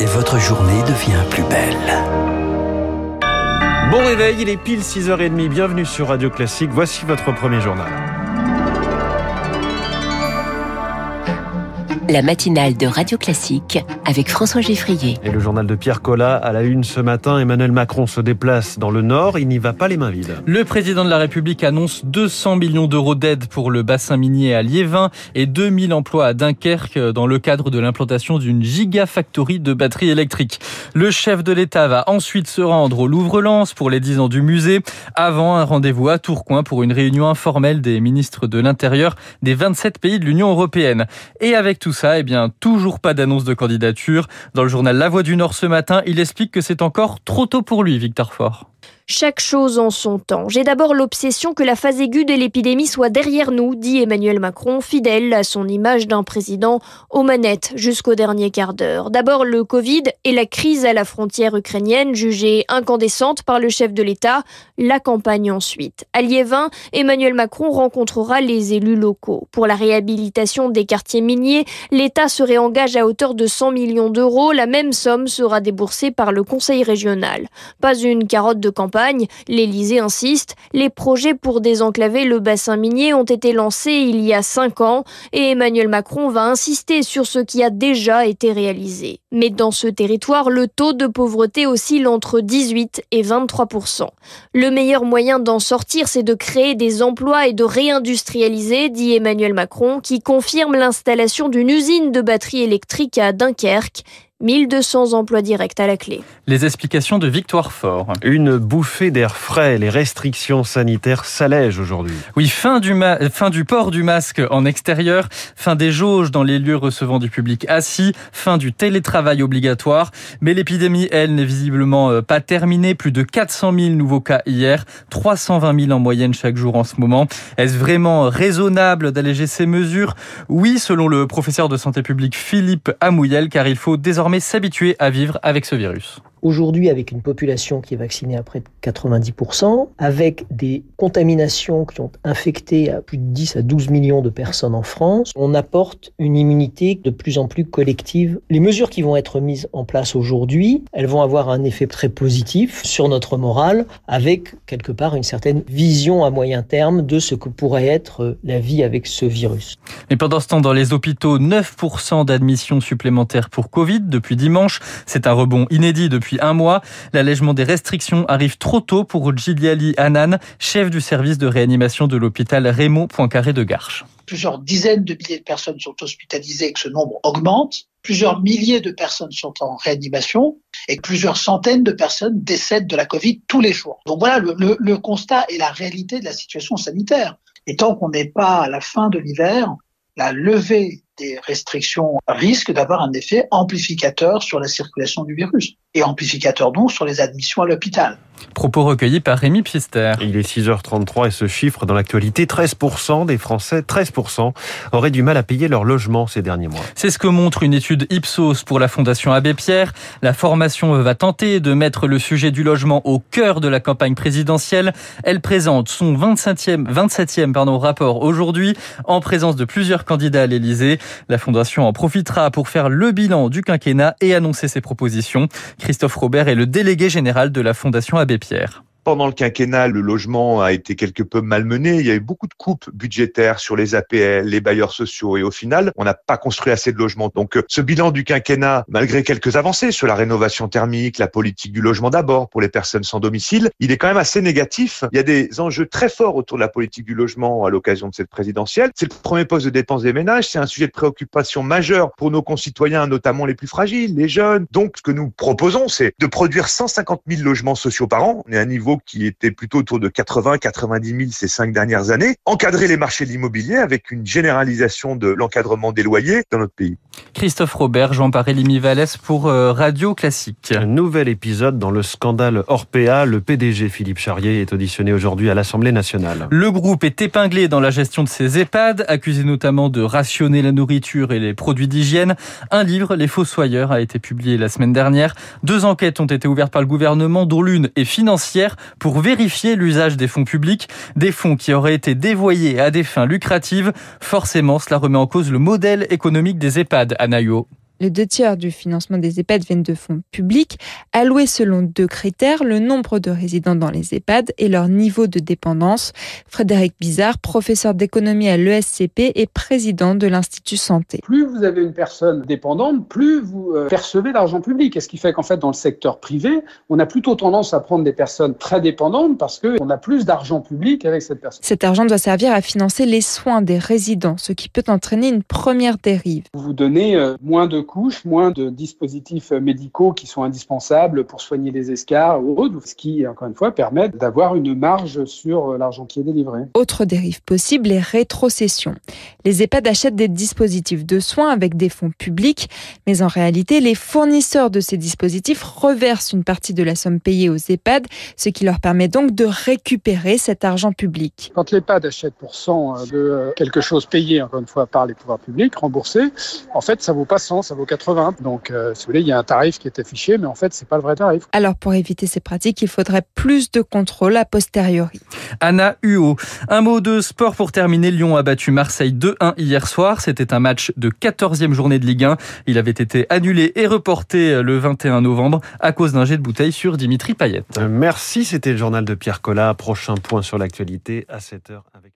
et votre journée devient plus belle. Bon réveil, il est pile 6h30, bienvenue sur Radio Classique, voici votre premier journal. La matinale de Radio Classique avec François Geffrier. Et le journal de Pierre Collat à la une ce matin, Emmanuel Macron se déplace dans le Nord, il n'y va pas les mains vides. Le président de la République annonce 200 millions d'euros d'aide pour le bassin minier à Liévin et 2000 emplois à Dunkerque dans le cadre de l'implantation d'une gigafactory de batteries électriques. Le chef de l'État va ensuite se rendre au Louvre-Lens pour les 10 ans du musée, avant un rendez-vous à Tourcoing pour une réunion informelle des ministres de l'Intérieur des 27 pays de l'Union européenne. Et avec tout ça, eh bien, toujours pas d'annonce de candidature. Dans le journal La Voix du Nord ce matin, il explique que c'est encore trop tôt pour lui, Victor Fort. Chaque chose en son temps. J'ai d'abord l'obsession que la phase aiguë de l'épidémie soit derrière nous, dit Emmanuel Macron, fidèle à son image d'un président aux manettes jusqu'au dernier quart d'heure. D'abord le Covid et la crise à la frontière ukrainienne, jugée incandescente par le chef de l'État, la campagne ensuite. À Liévin, Emmanuel Macron rencontrera les élus locaux. Pour la réhabilitation des quartiers miniers, l'État se réengage à hauteur de 100 millions d'euros. La même somme sera déboursée par le Conseil régional. Pas une carotte de campagne l'Élysée insiste, les projets pour désenclaver le bassin minier ont été lancés il y a cinq ans et Emmanuel Macron va insister sur ce qui a déjà été réalisé. Mais dans ce territoire, le taux de pauvreté oscille entre 18 et 23% Le meilleur moyen d'en sortir, c'est de créer des emplois et de réindustrialiser, dit Emmanuel Macron, qui confirme l'installation d'une usine de batteries électriques à Dunkerque 1200 emplois directs à la clé. Les explications de Victoire Fort. Une bouffée d'air frais. Les restrictions sanitaires s'allègent aujourd'hui. Oui, fin du, fin du port du masque en extérieur, fin des jauges dans les lieux recevant du public assis, fin du télétravail obligatoire. Mais l'épidémie, elle, n'est visiblement euh, pas terminée. Plus de 400 000 nouveaux cas hier, 320 000 en moyenne chaque jour en ce moment. Est-ce vraiment raisonnable d'alléger ces mesures? Oui, selon le professeur de santé publique Philippe Amouyel, car il faut désormais s'habituer à vivre avec ce virus. Aujourd'hui, avec une population qui est vaccinée à près de 90%, avec des contaminations qui ont infecté à plus de 10 à 12 millions de personnes en France, on apporte une immunité de plus en plus collective. Les mesures qui vont être mises en place aujourd'hui, elles vont avoir un effet très positif sur notre morale, avec quelque part une certaine vision à moyen terme de ce que pourrait être la vie avec ce virus. Mais pendant ce temps, dans les hôpitaux, 9% d'admissions supplémentaires pour Covid depuis dimanche. C'est un rebond inédit depuis un mois. L'allègement des restrictions arrive trop tôt pour Giliali Hanan, chef du service de réanimation de l'hôpital Raymond Poincaré de Garches. Plusieurs dizaines de milliers de personnes sont hospitalisées et que ce nombre augmente. Plusieurs milliers de personnes sont en réanimation et plusieurs centaines de personnes décèdent de la Covid tous les jours. Donc voilà le, le constat et la réalité de la situation sanitaire. Et tant qu'on n'est pas à la fin de l'hiver, la levée des restrictions risque d'avoir un effet amplificateur sur la circulation du virus et amplificateur donc sur les admissions à l'hôpital. Propos recueillis par Rémi Pister. Il est 6h33 et ce chiffre dans l'actualité, 13% des Français, 13% auraient du mal à payer leur logement ces derniers mois. C'est ce que montre une étude Ipsos pour la Fondation Abbé Pierre. La formation va tenter de mettre le sujet du logement au cœur de la campagne présidentielle. Elle présente son 27e, 27e pardon, rapport aujourd'hui en présence de plusieurs candidats à l'Élysée. La Fondation en profitera pour faire le bilan du quinquennat et annoncer ses propositions. Christophe Robert est le délégué général de la Fondation Abbé Pierre. Pendant le quinquennat, le logement a été quelque peu malmené. Il y a eu beaucoup de coupes budgétaires sur les APL, les bailleurs sociaux et au final, on n'a pas construit assez de logements. Donc ce bilan du quinquennat, malgré quelques avancées sur la rénovation thermique, la politique du logement d'abord pour les personnes sans domicile, il est quand même assez négatif. Il y a des enjeux très forts autour de la politique du logement à l'occasion de cette présidentielle. C'est le premier poste de dépense des ménages. C'est un sujet de préoccupation majeur pour nos concitoyens, notamment les plus fragiles, les jeunes. Donc ce que nous proposons, c'est de produire 150 000 logements sociaux par an. On est à un niveau qui était plutôt autour de 80-90 000 ces cinq dernières années, encadrer les marchés de l'immobilier avec une généralisation de l'encadrement des loyers dans notre pays. Christophe Robert, Jean-Paré Limi Vallès pour euh, Radio Classique. Un nouvel épisode dans le scandale Orpea. Le PDG Philippe Charrier est auditionné aujourd'hui à l'Assemblée nationale. Le groupe est épinglé dans la gestion de ses EHPAD, accusé notamment de rationner la nourriture et les produits d'hygiène. Un livre, Les Fossoyeurs, a été publié la semaine dernière. Deux enquêtes ont été ouvertes par le gouvernement, dont l'une est financière pour vérifier l'usage des fonds publics, des fonds qui auraient été dévoyés à des fins lucratives. Forcément, cela remet en cause le modèle économique des EHPAD, Anayo. Les deux tiers du financement des EHPAD viennent de fonds publics, alloués selon deux critères, le nombre de résidents dans les EHPAD et leur niveau de dépendance. Frédéric Bizarre, professeur d'économie à l'ESCP et président de l'Institut Santé. Plus vous avez une personne dépendante, plus vous euh, percevez l'argent public. Et ce qui fait qu'en fait, dans le secteur privé, on a plutôt tendance à prendre des personnes très dépendantes parce qu'on a plus d'argent public avec cette personne. Cet argent doit servir à financer les soins des résidents, ce qui peut entraîner une première dérive. Vous donnez euh, moins de couches, moins de dispositifs médicaux qui sont indispensables pour soigner les escarres ou autres, ce qui, encore une fois, permet d'avoir une marge sur l'argent qui est délivré. Autre dérive possible, les rétrocessions. Les EHPAD achètent des dispositifs de soins avec des fonds publics, mais en réalité, les fournisseurs de ces dispositifs reversent une partie de la somme payée aux EHPAD, ce qui leur permet donc de récupérer cet argent public. Quand l'EHPAD achète pour 100 de quelque chose payé, encore une fois, par les pouvoirs publics, remboursé, en fait, ça vaut pas 100, ça vaut 80. Donc, euh, si vous voulez, il y a un tarif qui est affiché, mais en fait, c'est pas le vrai tarif. Alors, pour éviter ces pratiques, il faudrait plus de contrôle a posteriori. Anna Huot. Un mot de sport pour terminer. Lyon a battu Marseille 2-1 hier soir. C'était un match de 14e journée de Ligue 1. Il avait été annulé et reporté le 21 novembre à cause d'un jet de bouteille sur Dimitri Payet. Merci, c'était le journal de Pierre Collat. Prochain point sur l'actualité à 7h avec